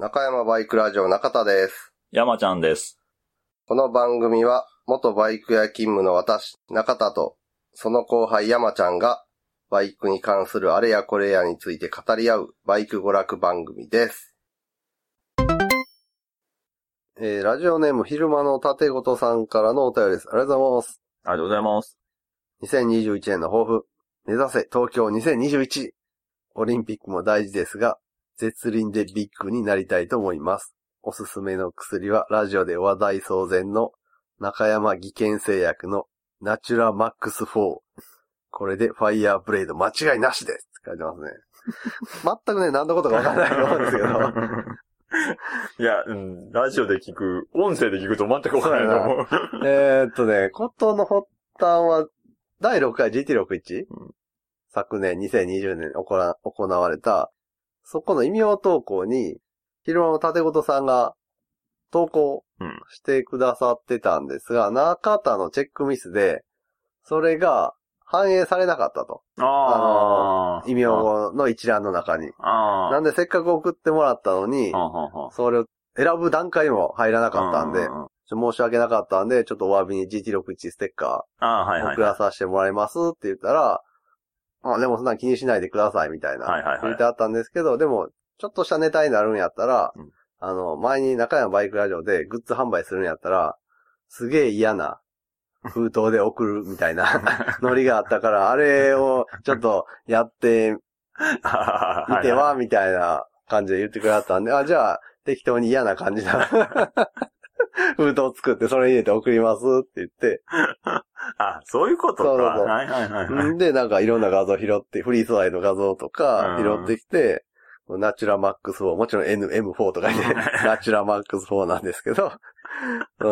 中山バイクラジオ中田です。山ちゃんです。この番組は、元バイク屋勤務の私、中田と、その後輩山ちゃんが、バイクに関するあれやこれやについて語り合う、バイク娯楽番組です。えー、ラジオネーム昼間の縦ごとさんからのお便りです。ありがとうございます。ありがとうございます。2021年の抱負。目指せ東京2021。オリンピックも大事ですが、絶倫でビッグになりたいと思います。おすすめの薬はラジオで話題騒然の中山技研製薬のナチュラマックス4。これでファイヤーブレード間違いなしですって書いてますね。全くね、何のことかわかんないと思うんですけど。いや、うん、ラジオで聞く、音声で聞くと全くわからないと思う。えーっとね、ことの発端は、第6回 GT61、うん昨年2020年行われた、そこの異名投稿に、昼間の縦ごとさんが投稿うんしてくださってたんですが、中田のチェックミスで、それが反映されなかったと。あ異名の一覧の中に。ああ。なんでせっかく送ってもらったのには、あはあはあそれを選ぶ段階にも入らなかったんで、うううちょ申し訳なかったんで、ちょっとお詫びに GT61 ステッカああ、はいーはい。送らさせてもらいますって言ったら、あ、でもそんなん気にしないでくださいみたいな。はいはいはい言ってあったんですけど、でも、ちょっとしたネタになるんやったら、うんあの、前に中山バイクラジオでグッズ販売するんやったら、すげえ嫌な封筒で送るみたいな ノリがあったから、あれをちょっとやってみては、みたいな感じで言ってくれたんで、あ、じゃあ、適当に嫌な感じだ。封筒作ってそれ入れて送りますって言って、あ、そういうことか。そうそうそうはいはいはいはい。んで、なんかいろんな画像拾って、フリー素材の画像とかうん拾ってきて、ナチュラマックス4、もちろん NM4 とかで、ナチュラマックス4なんですけど、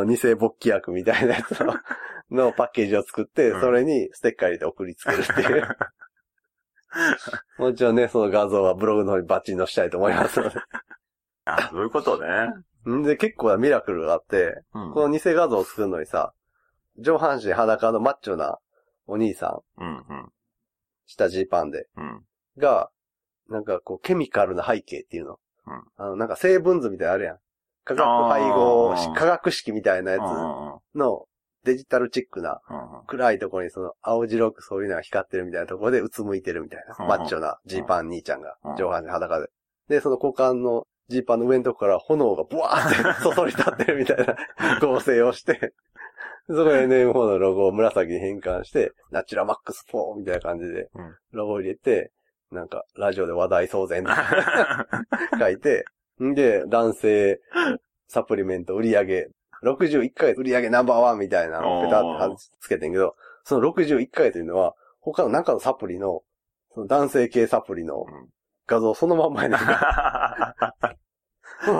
偽勃起薬みたいなやつののパッケージを作ってう、んそれにステッカー入れて送りつけるっていう。もちろんね、その画像はブログの方にバッチリ載したいと思いますので。あ、そういうことね。ん。で、結構なミラクルがあって、うん。この偽画像を作るのにさ、上半身裸のマッチョなお兄さん、うんうん。下ジーパンで、うん。が、なんかこう、ケミカルな背景っていうの。うん。あの、なんか成分図みたいなのあるやん。化学配合あー。化学式みたいなやうんうんつのデジタルチックな暗いところにその青白くそういうのが光ってるみたいなところでうつむいてるみたいな。うんマッチョなジーパン兄ちゃんがうん。上半身裸で。で、その股間のジーパンの上のとこから炎がブワーってそそり立ってるみたいな 合成をして、そこで NM4 のロゴを紫に変換して、ナチュラマックス4みたいな感じでうん、ロゴを入れて、なんか、ラジオで話題騒然 書いて、んで、男性サプリメント売り上げ、61ヶ月売り上げナンバーワンみたいなのをペタってつけてんけど、その61ヶ月というのは、他の中のサプリの、その男性系サプリのうん画像そのまんまやねん。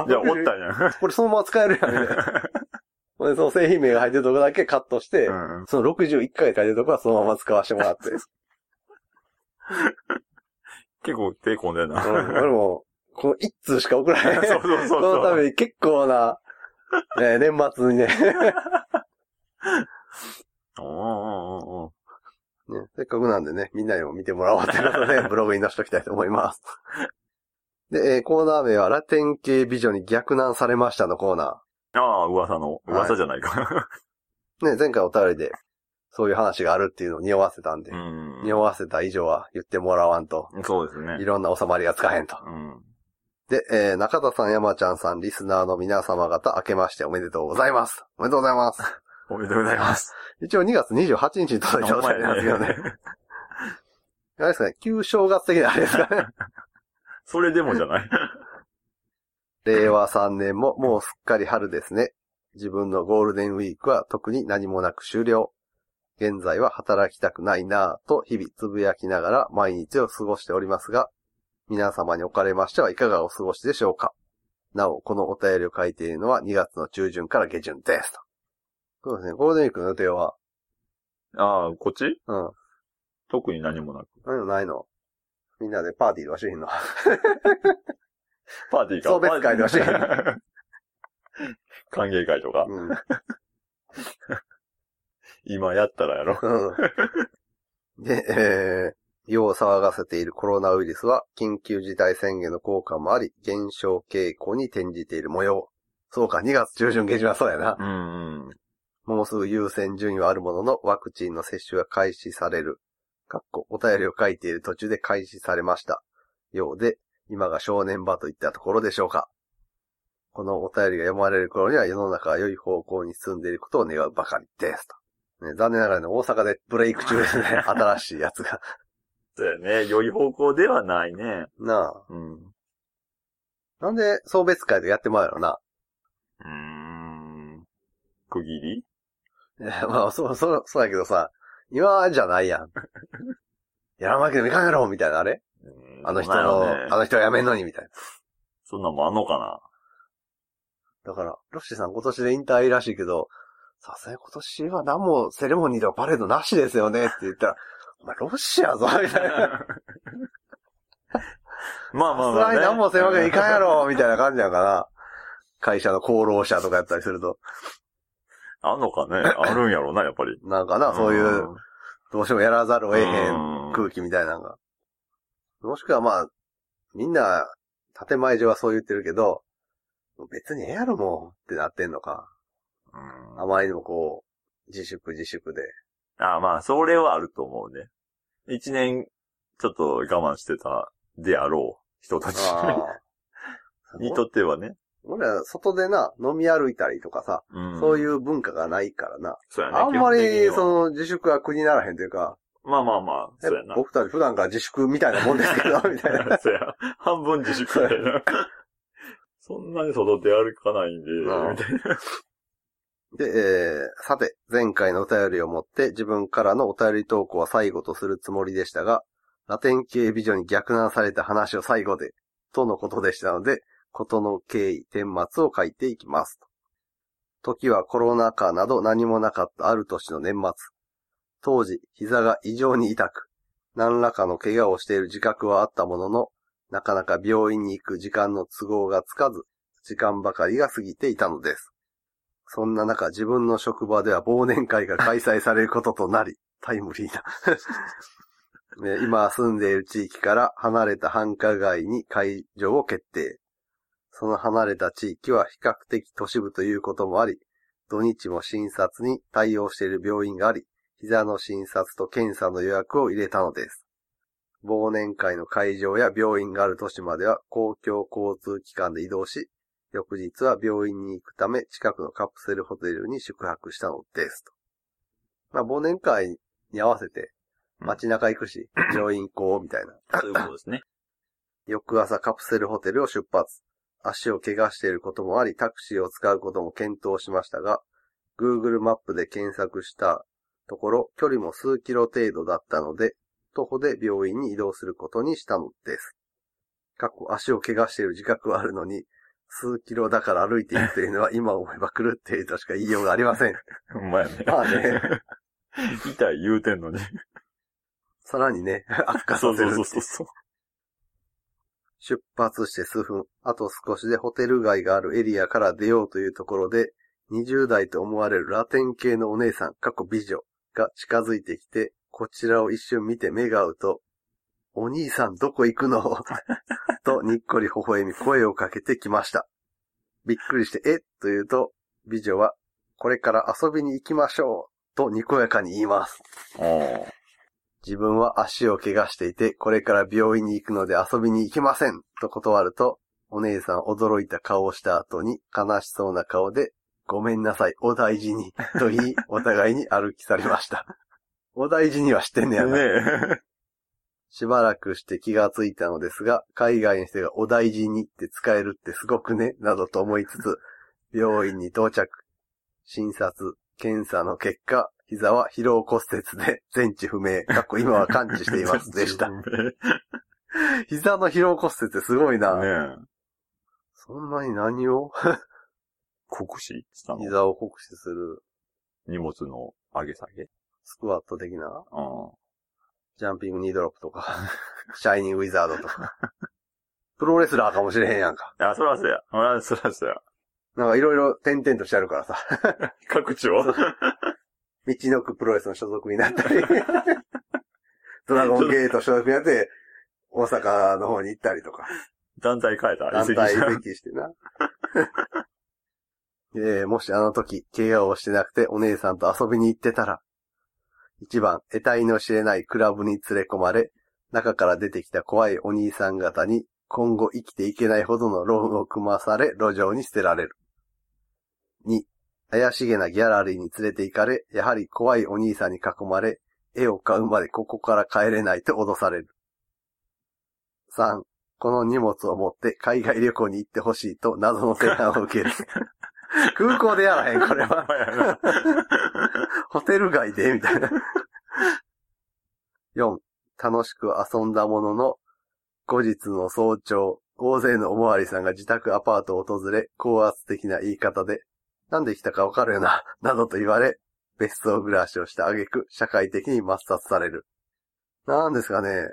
じゃあ、おったんや。これそのまま使えるやん、みたで、その製品名が入ってるとこだけカットして、うんその61回書いてるとこはそのまま使わせてもらって。結構手込んでんな。うん俺も、この1通しか送らへん。そうそうそうそのために結構な、ね、年末にね おーおーおーおね、せっかくなんでね、みんなにも見てもらおうということで、ブログに載せときたいと思います。で、えーコーナー名は、ラテン系美女に逆難されましたのコーナーああ、噂の。噂じゃないか。ー。ね、前回お便りで、そういう話があるっていうのを匂わせたんで、うん。匂わせた以上は言ってもらわんと、そうですねい。ろんな収まりがつかへんと。うん。で、えー中田さん、山ちゃんさん、リスナーの皆様方、明けましておめでとうございます。おめでとうございます。おめでとうございます。一応2月28日に届いたお便りなんですけどね。あれですかね、旧正月的なあれですかね。それでもじゃない。令和3年ももうすっかり春ですね。自分のゴールデンウィークは特に何もなく終了。現在は働きたくないなぁと日々つぶやきながら毎日を過ごしておりますが、皆様におかれましてはいかがお過ごしでしょうかなお、このお便りを書いているのは2月の中旬から下旬ですと。そうですね、ゴールデンウィークの予定は、ああ、こっち？うん、特に何もなく。何もないの？みんなでパーティーとかしへんの？パーティーか。送別会ではしへん歓迎会とか。うん。今やったらやろ。うんで、え世を騒がせているコロナウイルスは緊急事態宣言の効果もあり、減少傾向に転じている模様。そうか、2月中旬下旬はそうやな。うんうん。もうすぐ優先順位はあるものの、ワクチンの接種が開始される。かっこ、お便りを書いている途中で開始されました。ようで、今が正念場といったところでしょうか。このお便りが読まれる頃には世の中が良い方向に進んでいることを願うばかりです。とね、残念ながらね、大阪でブレイク中ですね。新しいやつが。そうやね。良い方向ではないね。なあ。うん。なんで、送別会でやってもらうのな。うーん。区切り？い やまあ、そう、そう、そうやけどさ、今じゃないやん。やらんわけにもいかんやろみたいな、あれ？うんあの人の、ねあの人はやめんのに、みたいな。そんなんもあんのかな？だから、ロッシーさん今年で引退らしいけど、さすがに今年は何もセレモニーとかパレードなしですよねって言ったら、お前ロッシーやぞ、みたいな。まあまあまあ、さすがにね。何もせんわけにいかんやろ、みたいな感じやんかな。会社の功労者とかやったりすると。あんのかね？あるんやろうな、やっぱり。なんかな、そういう、どうしてもやらざるを得へうんん空気みたいなのが。もしくはまあ、みんな、建前上はそう言ってるけど、別にええやろもうってなってんのか。うんあまりにもこう、自粛自粛で。あまあ、それはあると思うね。一年、ちょっと我慢してたであろう人たちああ。にとってはね。俺ら外でな、飲み歩いたりとかさ、うんそういう文化がないからな。そうやね。あんまり、その、自粛は苦にならへんというか、まあまあまあ、えそうやな。僕たち普段から自粛みたいなもんですけど、みたいな。そうや。半分自粛やな。そんなに外出歩かないんで、うんみたいな。で、えー、さて、前回のお便りをもって自分からのお便り投稿は最後とするつもりでしたが、ラテン系美女に逆難された話を最後で、とのことでしたので、ことの経緯、顛末を書いていきます。時はコロナ禍など何もなかったある年の年末。当時、膝が異常に痛く、何らかの怪我をしている自覚はあったものの、なかなか病院に行く時間の都合がつかず、時間ばかりが過ぎていたのです。そんな中、自分の職場では忘年会が開催されることとなり、タイムリーな。今住んでいる地域から離れた繁華街に会場を決定。その離れた地域は比較的都市部ということもあり、土日も診察に対応している病院があり、膝の診察と検査の予約を入れたのです。忘年会の会場や病院がある都市までは公共交通機関で移動し、翌日は病院に行くため近くのカプセルホテルに宿泊したのですと。まあ忘年会に合わせて街中行くし、病院行こうみたいな。そういうことですね。翌朝カプセルホテルを出発。足を怪我していることもあり、タクシーを使うことも検討しましたが、Google マップで検索したところ、距離も数キロ程度だったので、徒歩で病院に移動することにしたのです。過去足を怪我している自覚はあるのに、数キロだから歩いていくというのは今思えば狂っているとしか言いようがありません。ほんまやね。まあね、痛い言うてんのに。さらにね、悪化そうそうさせるそうそう。出発して数分、あと少しでホテル街があるエリアから出ようというところで、20代と思われるラテン系のお姉さん、過去美女が近づいてきて、こちらを一瞬見て目が合うと、お兄さんどこ行くの？とにっこり微笑み声をかけてきました。びっくりして、え？と言うと、美女は、これから遊びに行きましょうとにこやかに言います。お自分は足を怪我していて、これから病院に行くので遊びに行きませんと断ると、お姉さん驚いた顔をした後に悲しそうな顔で、ごめんなさい、お大事に、と言い、お互いに歩き去りました。お大事にはしてんねやな。ねしばらくして気がついたのですが、海外の人がお大事にって使えるってすごくね、などと思いつつ、病院に到着。診察、検査の結果、膝は疲労骨折で 全治不明、かっこ今は完治しています でした。ね膝の疲労骨折ってすごいな。え。そんなに何を？酷使したの？膝を酷使する荷物の上げ下げ？スクワット的な？うん。ジャンピングニードロップとか、シャイニングウィザードとか？プロレスラーかもしれへんやんか。あ、そらそうや。そらそらそうや。なんかいろいろ点々としてあるからさ。各地を。道のくプロレスの所属になったり。ドラゴンゲート所属やって、大阪の方に行ったりとか、団体変えた。団体移籍してな。えーもしあの時、怪我をしてなくてお姉さんと遊びに行ってたら、一番、得体の知れないクラブに連れ込まれ、中から出てきた怖いお兄さん方に、今後生きていけないほどのローンを組まされ、路上に捨てられる。2、怪しげなギャラリーに連れて行かれ、やはり怖いお兄さんに囲まれ、絵を買うまでここから帰れないと脅される。3、この荷物を持って海外旅行に行ってほしいと謎の提案を受ける。空港でやらへん、これは。ホテル街でみたいな。4、楽しく遊んだものの、後日の早朝、大勢のおまわりさんが自宅アパートを訪れ、高圧的な言い方で、なんで来たかわかるよな、などと言われ、別荘暮らしをした挙句、社会的に抹殺される。なんですかね、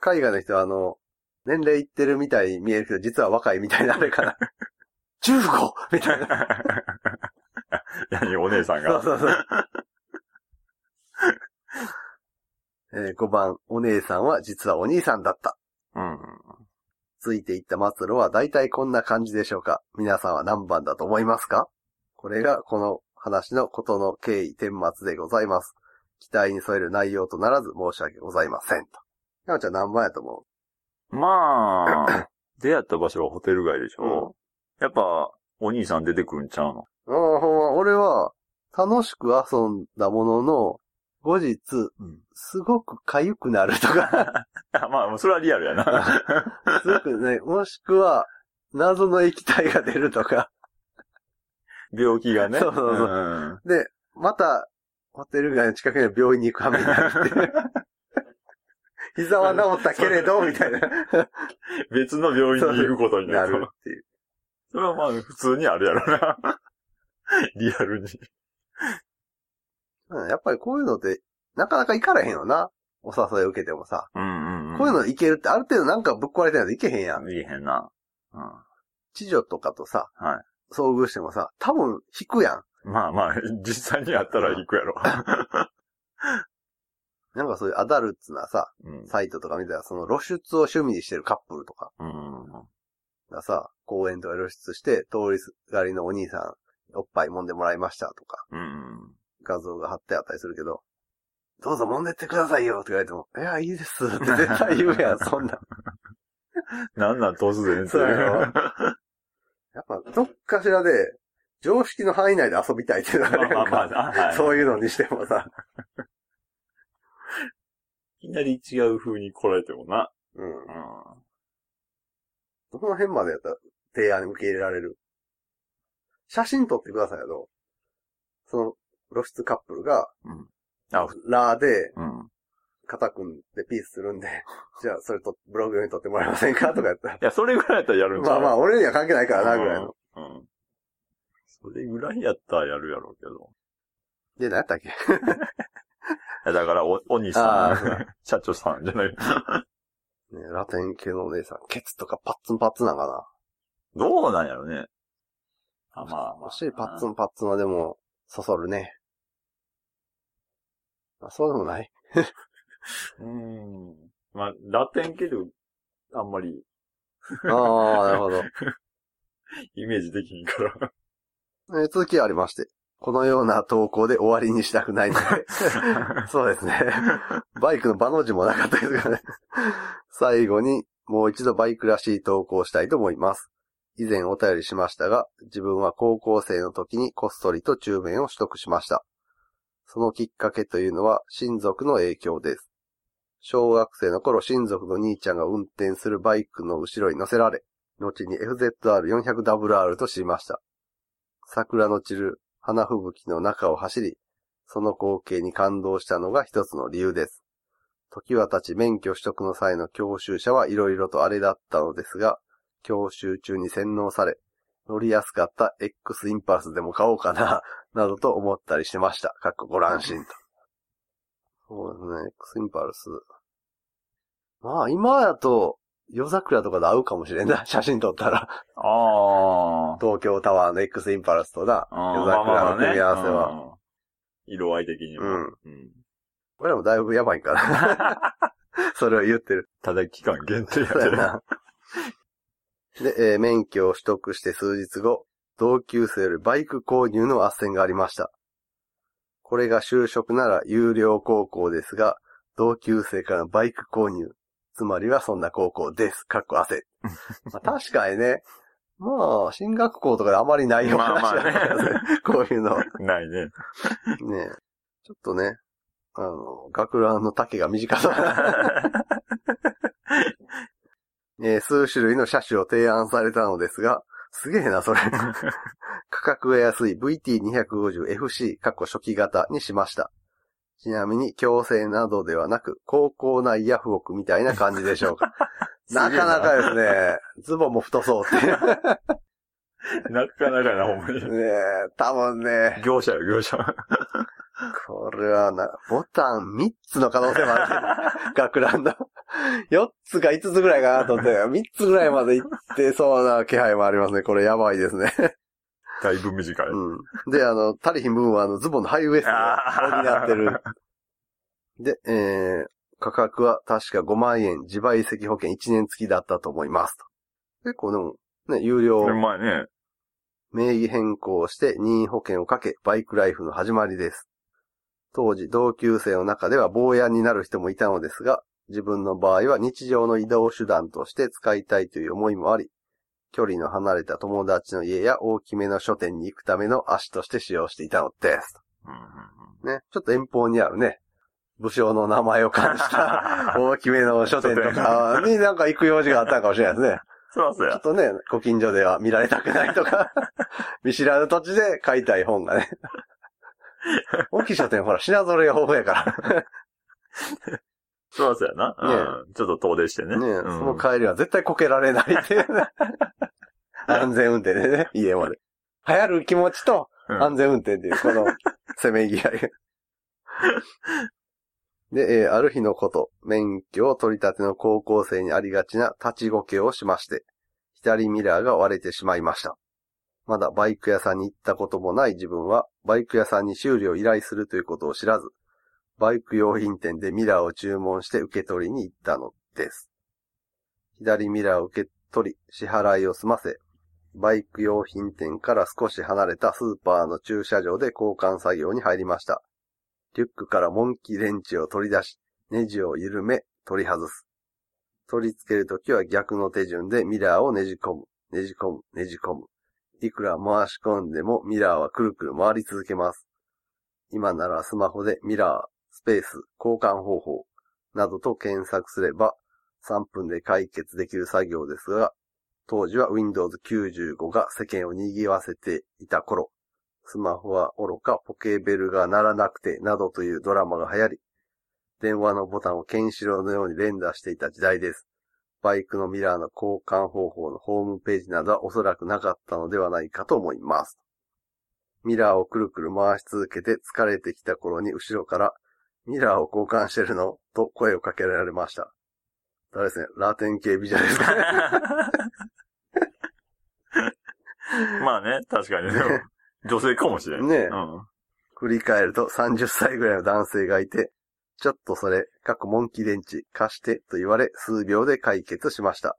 海外の人はあの、年齢いってるみたいに見えるけど、実は若いみたいなあれかな。15! みたいな。何、お姉さんが。そうそうそう。えー5番、お姉さんは実はお兄さんだった。うん。ついていった末路は大体こんな感じでしょうか皆さんは何番だと思いますか？これがこの話のことの経緯、顛末でございます。期待に添える内容とならず申し訳ございません。と。山ちゃん何番やと思まあ、出会った場所はホテル街でしょ、やっぱ、お兄さん出てくるんちゃうの？うああ、ほんま、俺は楽しく遊んだものの、後日、うん。すごく痒くなるとか、あ まあ、それはリアルやな。すごくね、もしくは、謎の液体が出るとか、病気がね。そうそうそうんで、また、ホテル街の近くの病院に行く羽目になって、膝は治ったけれど、みたいな、別の病院に行くことにななる。るっていう。それはまあ、普通にあるやろな。リアルに。うんやっぱりこういうのって、なかなか行かれへんよな。お誘い受けてもさ。うんうん、うん。こういうの行けるって、ある程度なんかぶっ壊れてないといけへんやん。いけへんな。うん。知女とかとさ、は遭遇してもさ、多分引くやん。まあまあ、実際にやったら行くやろ。なんかそういうアダルツなさ、うん。サイトとか見たら、その露出を趣味にしてるカップルとかうん。がさ、公園とか露出して、通りすがりのお兄さん、おっぱい揉んでもらいましたとか、うん。画像が貼ってあったりするけど、どうぞ揉んでってくださいよって言われても、いや、いいですって絶対言うやん、そんなん。なんなん突然ってそうやろやっぱ、どっかしらで、常識の範囲内で遊びたいっていうのがあるやんか。まあまあまあはいそういうのにしてもさ。いきなり違う風に来られてもな。うん。うん。どの辺までやったら提案受け入れられる？写真撮ってくださいよ、その、露出カップルが、あ、ラーで、うん。肩組んでピースするんで、じゃあそれと、ブログ用に撮ってもらえませんか？とかやったら。いや、それぐらいやったらやるんまあまあ、俺には関係ないからな、ぐらいの。うん。うん。それぐらいやったらやるやろうけど。で、何やったっけ？いやだから、お、お兄さん 社長さんじゃない。ね、ラテン系のお姉さん、ケツとかパッツンパッツンなんかな？どうなんやろね。あ、まあ、まあ。お尻パッツンパッツンはでも、そそるね。あ、そうでもない。うん。まあ、ラテン系で、あんまり、ああ、なるほど。イメージできひんから。えー続きがありまして。このような投稿で終わりにしたくないので。そうですね。バイクの場の字もなかったですがね。最後に、もう一度バイクらしい投稿をしたいと思います。以前お便りしましたが、自分は高校生の時にこっそりと中免を取得しました。そのきっかけというのは親族の影響です。小学生の頃親族の兄ちゃんが運転するバイクの後ろに乗せられ、後に FZR400WR と知りました。桜の散る花吹雪の中を走り、その光景に感動したのが一つの理由です。時は経ち免許取得の際の教習車はいろいろとあれだったのですが、教習中に洗脳され、乗りやすかった X インパルスでも買おうかな、などと思ったりしてました。かっこご乱心と。そうですね、X インパルス。まあ、今だと、夜桜とかで会うかもしれんな、写真撮ったら。ああ。東京タワーの X インパルスとな、うん夜桜の組み合わせは。うん色合い的にも。うんうん。俺らもだいぶやばいんかな。それを言ってる。ただ期間限定やけど。そうやな。で、えー免許を取得して数日後、同級生よりバイク購入の斡旋がありました。これが就職なら有料高校ですが、同級生からのバイク購入。つまりはそんな高校です。かっこ汗。まあ、確かにね。まあ、進学校とかであまりないようなまあまあね話だからねこういうの。ないね。ねちょっとね、あの、学ランの丈が短そうな。えー数種類の車種を提案されたのですが、すげえな、それ。価格が安い VT250FC、過去初期型にしました。ちなみに、強制などではなく、高校内ヤフオクみたいな感じでしょうか。なかなかですね、ズボンも太そうっていう。なかなかな、ほんまに。ねえ、多分ね、業者よ、業者。これはな、ボタン3つの可能性もあるね。学ランの。4つか5つぐらいかなと思って、3つぐらいまで行ってそうな気配もありますね。これやばいですね。だいぶ短い。うん。で、あの、足りひん部分はあの、ズボンのハイウエストが補ってる。で、えー、価格は確か5万円、自賠責保険1年付きだったと思いますと。結構でも、ね、有料前ね、名義変更して任意保険をかけ、バイクライフの始まりです。当時、同級生の中では坊やになる人もいたのですが、自分の場合は日常の移動手段として使いたいという思いもあり、距離の離れた友達の家や大きめの書店に行くための足として使用していたのです。ね、ちょっと遠方にあるね、武将の名前を冠した 大きめの書店とかになんか行く用事があったのかもしれないですね。そらそうや。ちょっとね、ご近所では見られたくないとか、見知らぬ土地で買いたい本がね。大きい書店ほら、品揃えが豊富やかそらそうやな。うん。ちょっと遠出してね。ら。ね、うんその帰りは絶対こけられないっていうね。安全運転でね、家まで。流行る気持ちとうん安全運転っていう、この、せめぎ合い。で、えーある日のこと、免許を取り立ての高校生にありがちな立ちごけをしまして、左ミラーが割れてしまいました。まだバイク屋さんに行ったこともない自分は、バイク屋さんに修理を依頼するということを知らず、バイク用品店でミラーを注文して受け取りに行ったのです。左ミラーを受け取り、支払いを済ませ、バイク用品店から少し離れたスーパーの駐車場で交換作業に入りました。リュックからモンキーレンチを取り出し、ネジを緩め、取り外す。取り付けるときは逆の手順でミラーをねじ込む、ねじ込む、ねじ込む。いくら回し込んでもミラーはくるくる回り続けます。今ならスマホでミラー、スペース、交換方法などと検索すれば3分で解決できる作業ですが、当時は Windows 95が世間を賑わせていた頃、スマホは愚かポケベルが鳴らなくてなどというドラマが流行り、電話のボタンをケンシロウのように連打していた時代です。バイクのミラーの交換方法のホームページなどはおそらくなかったのではないかと思います。ミラーをくるくる回し続けて疲れてきた頃に後ろから、ミラーを交換してるの？と声をかけられました。誰ですね、ラテン系美女ですか？ね。まあね、確かに。でも女性かもしれん。ねえうん。振り返ると30歳ぐらいの男性がいて、ちょっとそれ、過去モンキー電池貸してと言われ数秒で解決しました。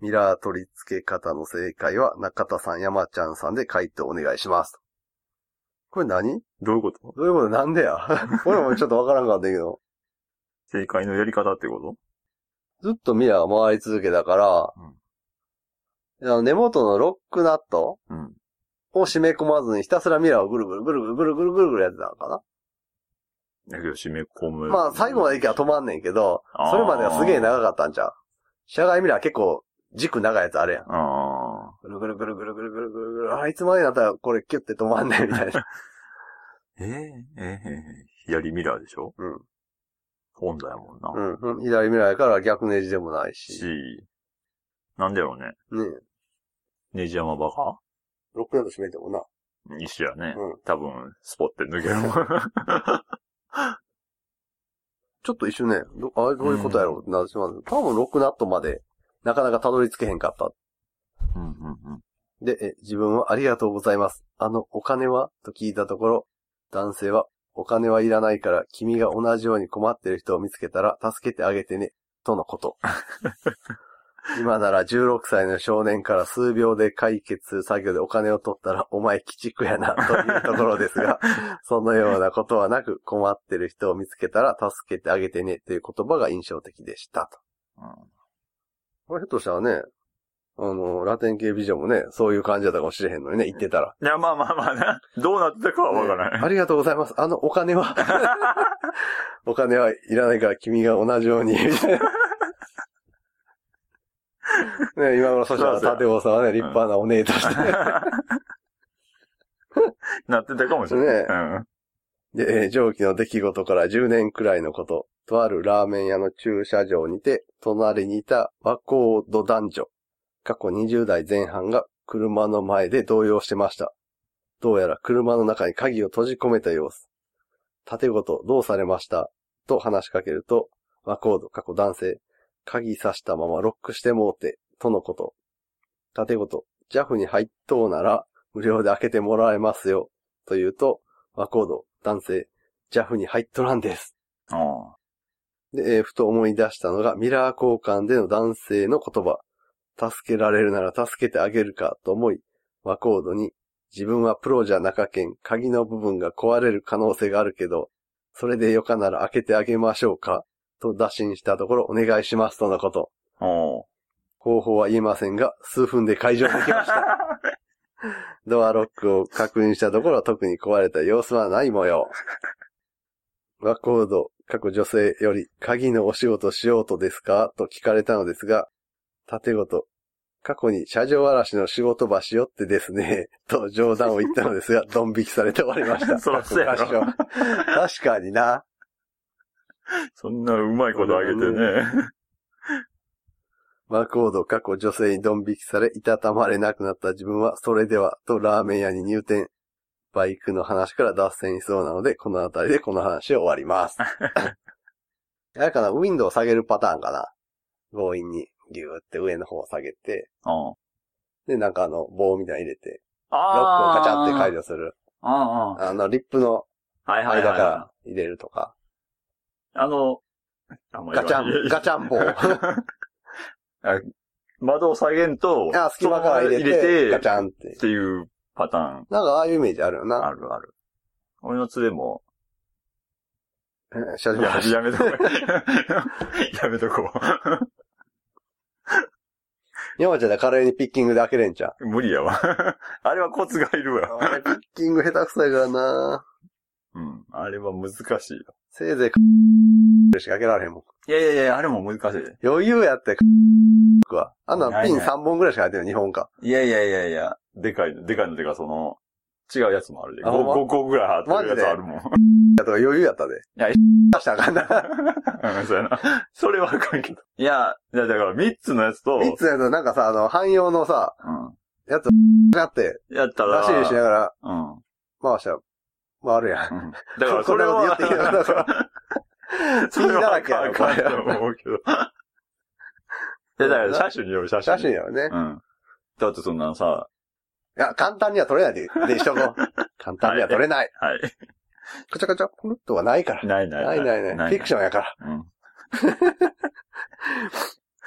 ミラー取り付け方の正解は中田さん、山ちゃんさんで回答お願いします。これ何？どういうこと？どういうこと？なんでや？俺もちょっとわからんかったけど。正解のやり方ってこずっとミラーが回り続けたから、あの根元のロックナットとうん。を締め込まずにひたすらミラーをぐるぐるぐるぐるぐるぐるぐるぐるやってたのかな、だけど締め込む。まあ最後まで行けば止まんねんけど、それまではすげえ長かったんちゃう？車外ミラー結構軸長いやつあるやん。ぐるぐるぐるぐるぐるぐるぐるぐる。あれいつまでになったらこれキュッて止まんねんみたいな。ええええええ左ミラーでしょ？うん。ホンダやもんな。うん。左ミラーやから逆ネジでもないし。し、なんだろうね。ねネジ山バカ？ロックナット閉めてもな。一緒やね。うん。多分、スポって抜けるもん。ちょっと一瞬ね、どあれどういうことやろうってなってしまう。多分ロックナットまでなかなかたどり着けへんかった。で、え自分はありがとうございます。あのお金は？と聞いたところ、男性はお金はいらないから君が同じように困ってる人を見つけたら助けてあげてね、とのこと。今なら16歳の少年から数秒で解決する作業でお金を取ったらお前鬼畜やな、というところですが、そのようなことはなく困ってる人を見つけたら助けてあげてね、という言葉が印象的でした。と。これひょっとしたらね、あの、ラテン系美女もね、そういう感じだったかもしれへんのにね、言ってたら。いや、まあまあまあな。どうなってたかはわからない。ありがとうございます。あの、お金は お金はいらないから君が同じように。ね、今頃そしたら、立尾さんはね、立派なお姉として。なってたかもしれない。ねうん。で、えー上記の出来事から10年くらいのこと、とあるラーメン屋の駐車場にて、隣にいた和コード男女、過去20代前半が車の前で動揺してました。どうやら車の中に鍵を閉じ込めた様子。縦ごとどうされました？と話しかけると、和コード過去男性、鍵刺したままロックしてもうて、とのこと。縦ごと、JAF に入っとうなら無料で開けてもらえますよ、と言うと、和コード、男性、JAF に入っとらんです。あで、えーふと思い出したのが、ミラー交換での男性の言葉。助けられるなら助けてあげるかと思い、和コードに、自分はプロじゃ中堅、鍵の部分が壊れる可能性があるけど、それでよかなら開けてあげましょうかと打診したところ、お願いしますとのこと。方法は言えませんが、数分で解錠できました。ドアロックを確認したところ、特に壊れた様子はない模様。和コード、過去女性より、鍵のお仕事しようとですか？と聞かれたのですが、縦ごと、過去に車上荒らしの仕事場しよってですね、と冗談を言ったのですが、ドン引きされて終わりました。そらそうやろ各箇所確かにな。そんなうまいことあげてね。和コード過去女性にドン引きされ、いたたまれなくなった自分は、それでは、とラーメン屋に入店。バイクの話から脱線しそうなので、この辺りでこの話を終わります。あれかな、ウィンドウを下げるパターンかな？強引に、ギューって上の方を下げて、うん。で、なんかあの、棒みたいに入れて、ロックをあガチャって解除。除する。うんうん。あの、リップのはいはいはい間からは入れるとか。い。あの、あんまりガチャン、ガチャン棒。あ窓を下げんと、あ、隙間から入れて、ガチャンってっ。ていうパターンなんかああいうイメージあるよな。あるある。俺の連れも、うん車上ややめとこう。やめとこ山ちゃんで華麗にピッキングで開けれんちゃう？う。無理やわ。あれはコツがいるわ。あれ、ピッキング下手くそやからなうん。あれは難しいよ。せいぜい、しか開けられへんもん。いやいやいや、あれも難しい。余裕やって、は。あんなピンないない3本ぐらいしか入ってない、2本か。いやいやいやいや、でかいの、でかいのでか、その、違うやつもあるで。あほんま？5, 個ぐらい貼ってるやつあるもん。やとか余裕やったで。いや出したらあかんな。うん、そうやな。それはあかんけど。いや、いやだから3つのやつと、3つやとなんかさ、あの、汎用のさ、うやつ、やって、ん。やったら、出しにしながらうん。回したら、回るやん。うんだからそれは、こんなこと言っていいのかなそれはだらけやろあかんと思うけど。いや、だから車種による車種。写真やろね。うん。だってそんなさ、いや、簡単には取れないで、でしとこう。簡単には取れない。はい。カチャカチャ、プルッとはないから。ないないないないない。フィクションやから。うん。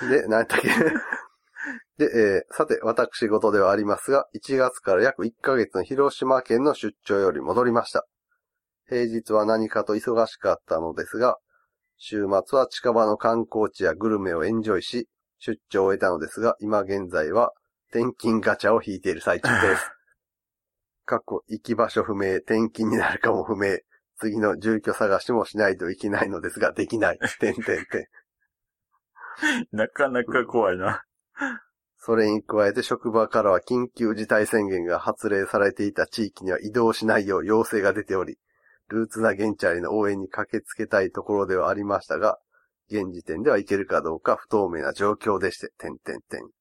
で、何やったっけ？で、えーさて、私事ではありますが、1月から約1ヶ月の広島県の出張より戻りました。平日は何かと忙しかったのですが、週末は近場の観光地やグルメをエンジョイし、出張を終えたのですが、今現在は転勤ガチャを引いている最中です。過去、行き場所不明、転勤になるかも不明、次の住居探しもしないといけないのですが、できない。てんてんてん。なかなか怖いな。それに加えて職場からは緊急事態宣言が発令されていた地域には移動しないよう要請が出ており、ルーツな現地ありの応援に駆けつけたいところではありましたが、現時点では行けるかどうか不透明な状況でして、点々点。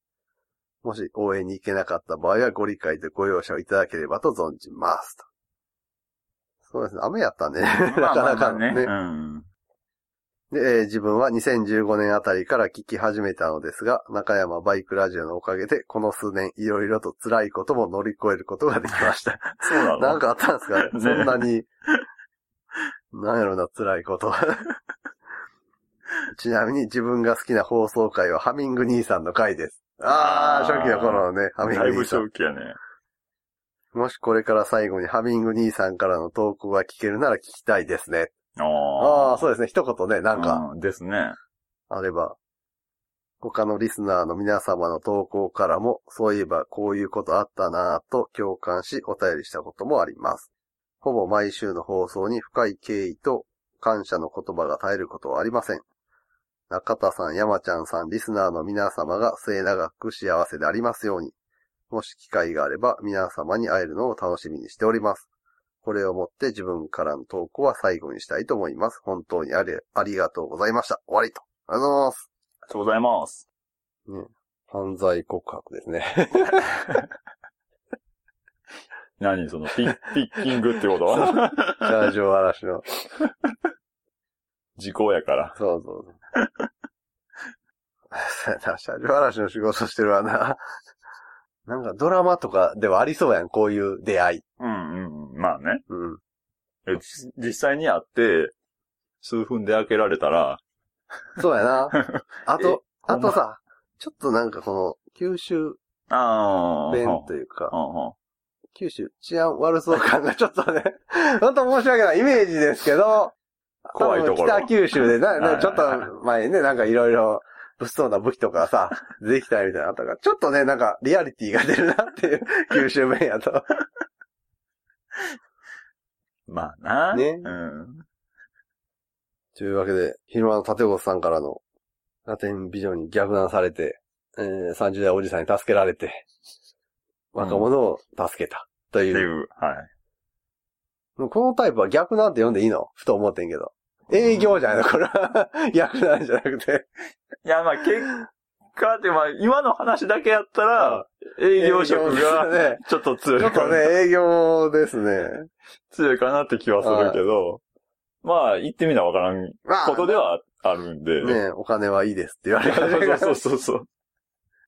もし応援に行けなかった場合はご理解とご容赦をいただければと存じます。とそうですね。雨やったね。なかなかね。うん。で、えー自分は2015年あたりから聞き始めたのですが、中山バイクラジオのおかげで、この数年いろいろと辛いことも乗り越えることができました。そうなの？なんかあったんですか？ねねそんなに、なんやろな、辛いこと。ちなみに自分が好きな放送回はハミング兄さんの回です。あー、あー初期の頃のね、ハミンだいぶグ兄さん。正気やね。もしこれから最後にハミング兄さんからの投稿が聞けるなら聞きたいですね。ああああー、そうですね。一言ね、なんか、うんですね。あれば、他のリスナーの皆様の投稿からも、そういえばこういうことあったなぁと共感しお便りしたこともあります。ほぼ毎週の放送に深い敬意と感謝の言葉が絶えることはありません。中田さん、山ちゃんさん、リスナーの皆様が末永く幸せでありますように。もし機会があれば皆様に会えるのを楽しみにしております。これをもって自分からの投稿は最後にしたいと思います。本当にありありがとうございました。終わりと。ありがとうございます。ありがとうございます。犯罪告白ですね。何そのピッ、ピッキングってこと？シャージョ嵐の。時効やから。そうそうそう。そうやな、シャージョ嵐の仕事してるわな。なんかドラマとかではありそうやん、こういう出会い。うんうんうん。まあね。うん。えじ実際に会って、数分で開けられたら、そうやな。あと、えあとさ、ちょっとなんかこの、九州ああ。弁というか、九州治安悪そう感がちょっとね、本当申し訳ないイメージですけど、怖いところ北九州でな、なちょっと前にね、なんかいろいろ物騒な武器とかさ、出てきたみたいなのあったから、ちょっとね、なんかリアリティが出るなっていう、九州弁やと。まあな。ねうん。というわけで、昼間の立子さんからの、ラテン美女に逆難されて、えー、30代おじさんに助けられて、若者を助けた。という。っていう、はい。このタイプは逆なんて読んでいいの？ふと思ってんけど。営業じゃないの？これは。逆なんじゃなくて。いや、まあ、結果って、まあ、今の話だけやったら、営業職が、ね。ちょっと強いかな、ちょっとね、営業ですね。強いかなって気はするけど、まあ、言ってみなわからんまあ、ことではあるんで。ね、お金はいいですって言われる。そうそうそうそう。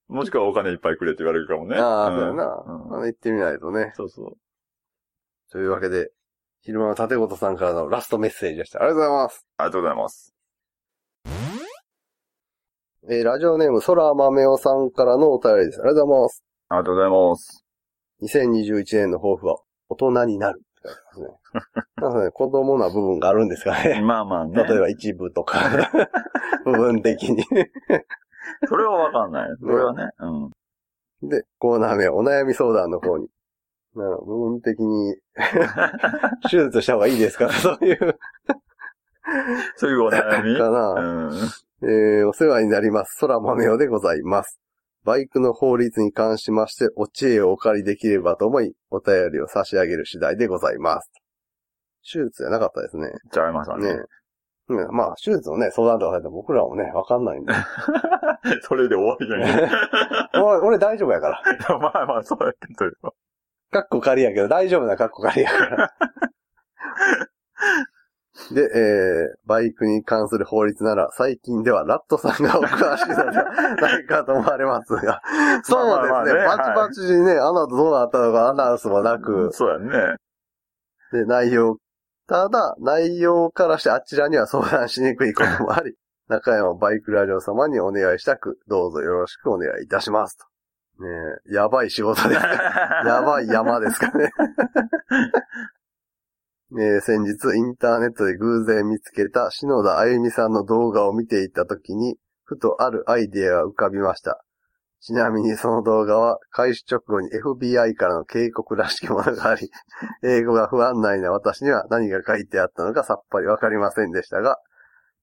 もしくはお金いっぱいくれって言われるかもね。ああ、んそうやな。言ってみないとね。そうそう。というわけで、昼間の立本さんからのラストメッセージでした。ありがとうございます。ありがとうございます。えーラジオネーム、空豆おさんからのお便りです。ありがとうございます。ありがとうございます。2021年の抱負は、大人になる。なんかね、子供な部分があるんですかね。まあまあね。例えば一部とか、部分的に。それはわかんない。それはね。うん。で、コーナー名、お悩み相談の方に。なる部分的に、手術した方がいいですか？そういう、そういうお悩み？かな。うん。えー、お世話になります。空豆よでございます。バイクの法律に関しまして、お知恵をお借りできればと思い、お便りを差し上げる次第でございます。手術じゃなかったですね。ちゃいましたね。ねうん、まあ、手術のね、相談とかされても僕らもね、わかんないんで。それで終わりじゃない。俺俺大丈夫やから。まあまあ、そうやけどよ。カッコ仮やけど、大丈夫なカッコ仮やから。で、えー、バイクに関する法律なら、最近ではラットさんがお詳しいのでは ないかと思われますが、そうまあまあですね、ねバチバチにね、あの後どうなったのかアナウンスもなく、そうやね。で、内容、ただ、内容からしてあちらには相談しにくいこともあり、中山バイクラジオ様にお願いしたく、どうぞよろしくお願いいたしますと。ねえやばい仕事です。やばい山ですかね。えー先日インターネットで偶然見つけた篠田あゆみさんの動画を見ていたときに、ふとあるアイデアが浮かびました。ちなみにその動画は開始直後に FBI からの警告らしきものがあり、英語が不安内な私には何が書いてあったのかさっぱりわかりませんでしたが、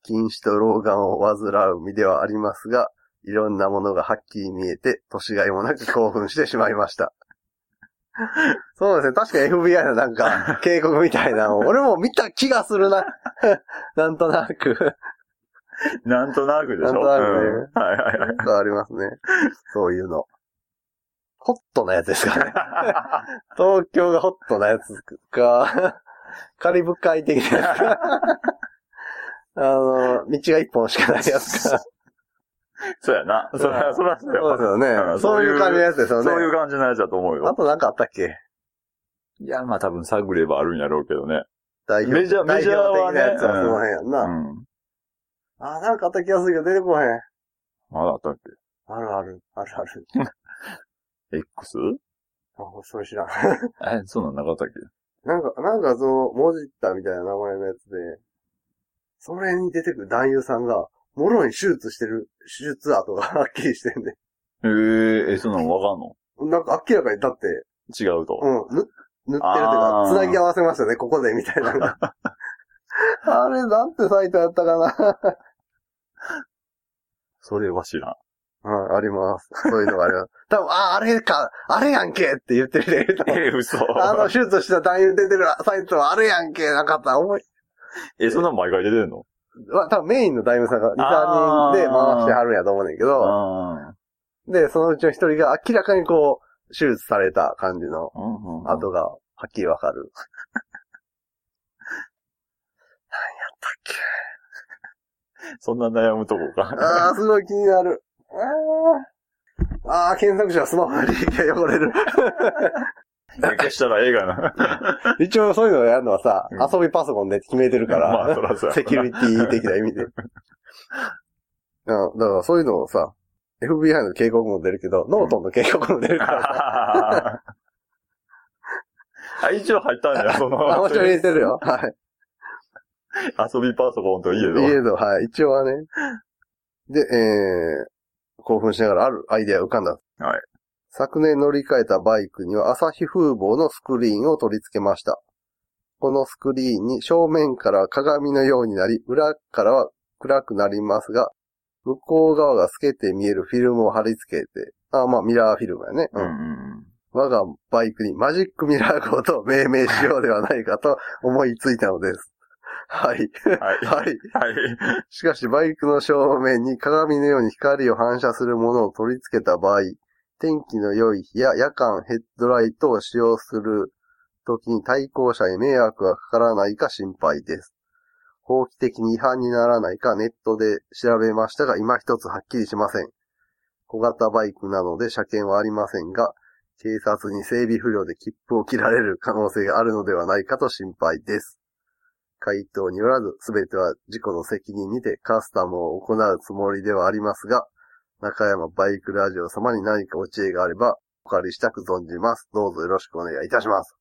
禁止と老眼を患う身ではありますが、いろんなものがはっきり見えて、年がいもなく興奮してしまいました。そうですね。確か FBI のなんか、警告みたいなのを、俺も見た気がするな。なんとなく。なんとなくでしょ？なんとなくねうんはいはいはい。ありますね。そういうの。ホットなやつですかね。東京がホットなやつか、カリブ海的なやつか。あの、道が一本しかないやつか。そうやな。そら、そらそうやわそうですよね。うんそういう感じのやつですよね。そういう感じのやつだと思うよ。あとなんかあったっけ？いや、まあ多分探ればあるんやろうけどね。代表。メジャーメジャーはねやつはその辺やんな。うん。あ、なんかあった気がするけど出てこへん。まだあったっあるある、あるある。け ?X? あ、それ知らん。え、そんなんなかったっけ？なんか、なんかその、モジッタみたいな名前のやつで、それに出てくる男優さんが、もろに手術してる、手術跡がはっきりしてんね。えー、え、そんなんわかんの？なんか明らかにだって、違うと。うん、ぬ塗ってるというあー、か繋ぎ合わせましたね、ここで、みたいなのが。あれ、なんてサイトやったかな。それは知らん。うん、あります。そういうのがあります。多分、あ、あれか、あれやんけって言ってる人いると思う。え、嘘。あの、手術した男優出てるサイトはあれやんけ、なかったら思い、え、そんなん毎回出てんの？まあ、多分メインの男優さんが2、3人で回してはるんやと思うねんけど、あで、そのうちの一人が明らかにこう、手術された感じの。跡がはっきりわかる。そんな悩むとこか。ああ、すごい気になる。ああ、ああ、検索者はスマホの利益が汚れる。消したら映画な。一応そういうのをやるのはさ、うん遊びパソコンで決めてるから、まあ、そらそうや。セキュリティ的な意味で。うん、だからそういうのをさ、FBI の警告も出るけど、ノートンの警告も出るからさ、あ、一応入ったんだよ、その。あ、もちろん入れてるよ。はい。遊びパソコンといえど。いえど、はい。一応はね。で、えー、興奮しながらあるアイデアが浮かんだ。はい。昨年乗り換えたバイクには朝日風防のスクリーンを取り付けました。このスクリーンに正面から鏡のようになり、裏からは暗くなりますが、向こう側が透けて見えるフィルムを貼り付けて、あ、まあミラーフィルムやね。うんうん我がバイクにマジックミラー号と命名しようではないかと 思いついたのです。はい。うん。はい。はい。はい。しかしバイクの正面に鏡のように光を反射するものを取り付けた場合、天気の良い日や夜間ヘッドライトを使用する時に対向車に迷惑がかからないか心配です。法規的に違反にならないかネットで調べましたが、今一つはっきりしません。小型バイクなので車検はありませんが、警察に整備不良で切符を切られる可能性があるのではないかと心配です。回答によらず、すべては事故の責任にてカスタムを行うつもりではありますが、中山バイクラジオ様に何かお知恵があれば、お借りしたく存じます。どうぞよろしくお願いいたします。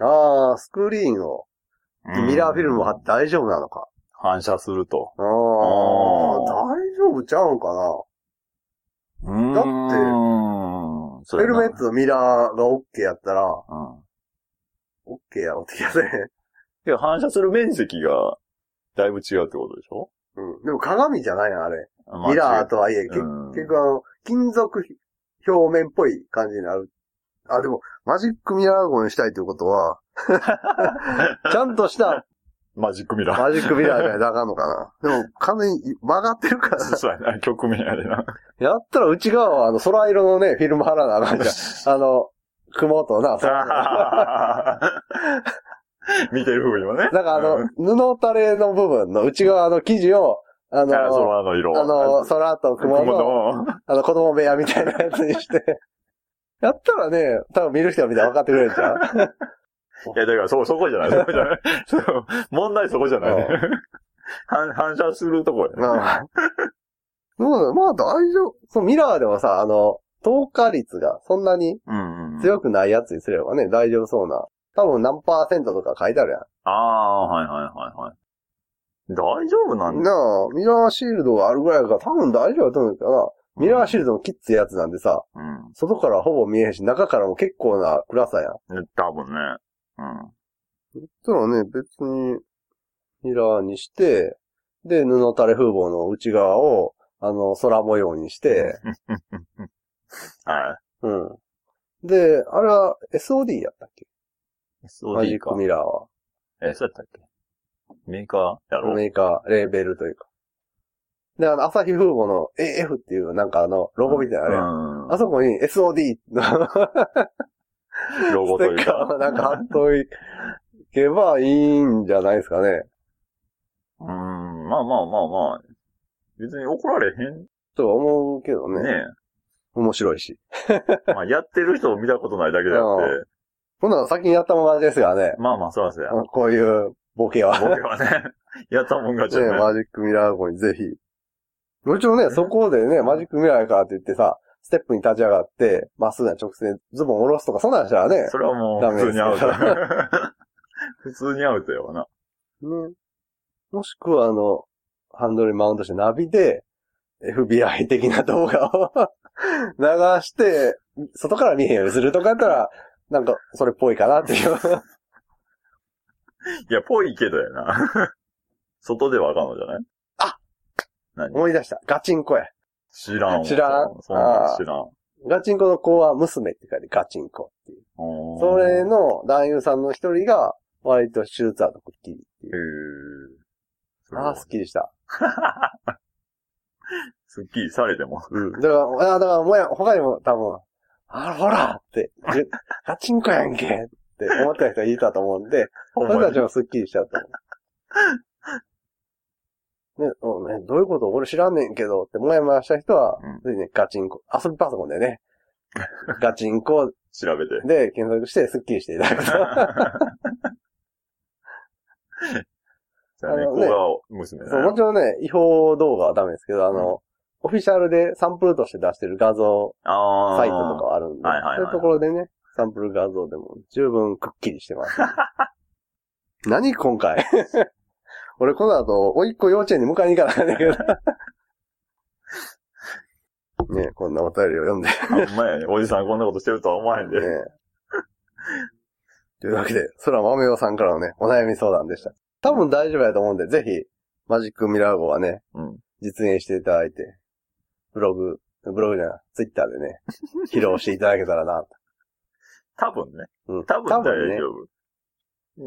あー、スクリーンを、ミラーフィルムを貼って大丈夫なのか。反射すると。あー、あー大丈夫ちゃうんかな。だってフヘルメットのミラーが OK やったら、うん。OK やろって気がせん。いや、反射する面積が、だいぶ違うってことでしょ？うん。でも鏡じゃないな、あれ。まあミラーとはいえ、結局あの、金属表面っぽい感じになる。あ、でも、マジックミラー号にしたいということは、ちゃんとしたマジックミラー。マジックミラーじゃないとあかんのかな。でも、完全に曲がってるからな。そうやな、曲名やでな。やったら内側はあの、空色のね、フィルム貼らなあかんじゃん。あの、雲とな、空見てる風にもね。なんかあの、布垂れの部分の内側の生地を、ああ、の、空の色。あの、空と雲雲の、の、あの、子供部屋みたいなやつにして、やったらね、多分見る人は見たら分かってくれるんちゃう？いや、だから、そ、そこじゃない。そこじゃない。そう問題そこじゃない。反反射するとこやね。まあ。どうだまあ大丈夫。そのミラーでもさ、あの、透過率がそんなにうんうん。強くないやつにすればね、大丈夫そうな。多分何パーセントとか書いてあるやん。ああ、はいはいはいはい。大丈夫なんだ。なあ、ミラーシールドがあるぐらいだから多分大丈夫だと思うけどな。ミラーシールドのキッズやつなんでさ、うん。外からほぼ見えへんし、中からも結構な暗さやん。ね多分ね。うん。そしたらね、別に、ミラーにして、で、布垂れ風防の内側を、あの、空模様にして、はうん。で、あれは SOD やったっけ？い。マジッ SOD かク。ミラーは。え、そうやったっけ？メーカーやろ？メーカー、レーベルというか。で、あの、朝日風防の AF っていう、なんかあの、ロゴみたいなあれ。うんあそこに SOD のロゴというか。をなんか貼っといけばいいんじゃないですかね。うん、まあまあまあまあ。別に怒られへんとは思うけどね。ね。面白いし。まあ、やってる人を見たことないだけであって。ほんなら先にやったものですがね。まあまあ、そらそうや。こういうボケは。僕はね、やったもん勝ちね、だね。マジックミラー号にぜひ。もちろんね、そこでね、マジックミラーやからって言ってさ、ステップに立ち上がって、まっすぐな直線、ズボン下ろすとか、そんなんしたらね、それはもう、普通にアウト。普通にアウトやわ な。ね。もしくはあの、ハンドルにマウントしてナビで、FBI 的な動画を 流して、外から見えへんようにするとかやったら、なんか、それっぽいかなっていう。いや、ぽいけどやな。外ではあかんのじゃない？あ何？思い出した。ガチンコや。知らんわ。知らん？そんなん知らん。ガチンコの子は娘って書いてガチンコっていう。それ、の男優さんの一人が、割と手術後くっきりっていへう。ーああ、すっきりした。すっきりされても。うん。だから、あだから、もや、他にも多分、あら、ほらって、じガチンコやんけって思った人がいたと思うんで、ほんまにそれたちもスッキリしちゃった。ね、うんね、どういうこと？俺知らんねんけどって、もやもやした人は、うんぜひね、ガチンコ、遊びパソコンでね、ガチンコ調べて。で検索してスッキリしていただくと。じゃあね、あのね子が娘だそう、よもちろんね、違法動画はダメですけど、あの、オフィシャルでサンプルとして出してる画像。サイトとかはあるんで、そういうところでね、サンプル画像でも十分くっきりしてます。何今回？俺この後、おいっ子幼稚園に迎えに行かないんだけど。ねこんなお便りを読んで。ほんまやね。おじさんこんなことしてるとは思わへんで。ねというわけで、そらまめおさんからのね、お悩み相談でした。多分大丈夫やと思うんで、ぜひ、マジックミラー号はね、うん。実現していただいて、ブログ、ブログじゃない、ツイッターでね、披露していただけたらなと。多分ね。うん、多分大丈夫。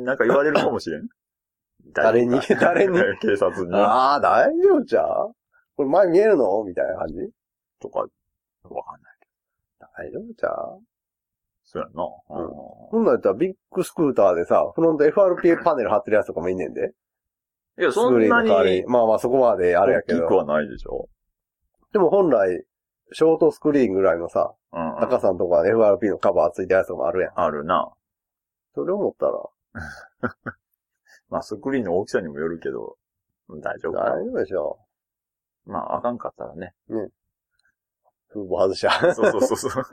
なんか言われるかもしれん。誰に？誰に？警察に。ああ、大丈夫じゃうこれ前見えるの？みたいな感じ？とか、わかんない。大丈夫じゃうそうやんな。うんうんそんなんやったらビッグスクーターでさ、フロント FRP パネル貼ってるやつとかもいんねんで。いや、そんなに。まあまあそこまであれやけど。大きくはないでしょ。でも本来、ショートスクリーンぐらいのさ、うん。高さんとか FRP のカバーついたやつもあるやん。あるな。それ思ったら、まあ、スクリーンの大きさにもよるけど、うん大丈夫か大。丈夫でしょ。まあ、あかんかったらね。風貌外しゃ。そうそうそうそう。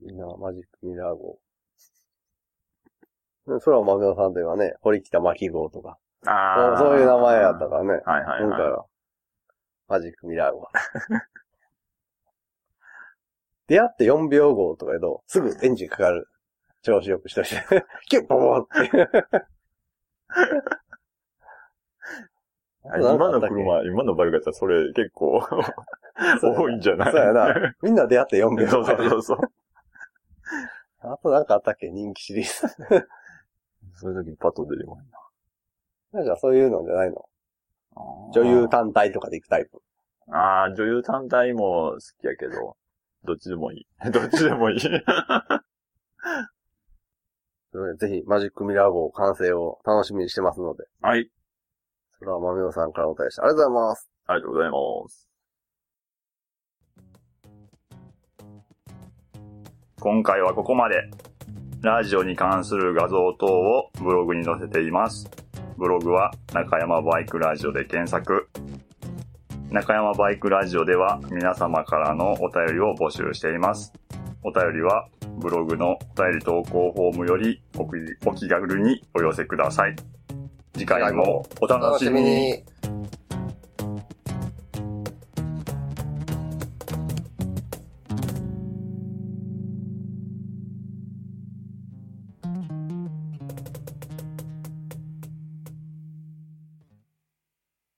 みんなマジックミラー号。ねそれはマメオさんといえばね、堀北巻号とか、ああ。そういう名前やったからね。はいはいはい。今回は、マジックミラー号。出会って4秒号とかでどうすぐエンジンかかる。調子よくしといて。キュッポポって。あ今の車、今のバイクやったらそれ結構 多いんじゃない？そうやな。みんな出会って4秒そうそうそうそう。あとなんかあったっけ？人気シリーズ。そういう時にパッと出るもんなんかそういうのじゃないの？な。女優単体とかで行くタイプ？ああ、女優単体も好きやけど、どっちでもいい。どっちでもいい。ぜひマジックミラー号完成を楽しみにしてますので。はい。それはまめおさんからお便りしてありがとうございます。ありがとうございます。今回はここまで。ラジオに関する画像等をブログに載せています。ブログは中山バイクラジオで検索。中山バイクラジオでは皆様からのお便りを募集しています。お便りはブログのお便り投稿フォームよりお気軽にお寄せください。次回もお楽しみに。。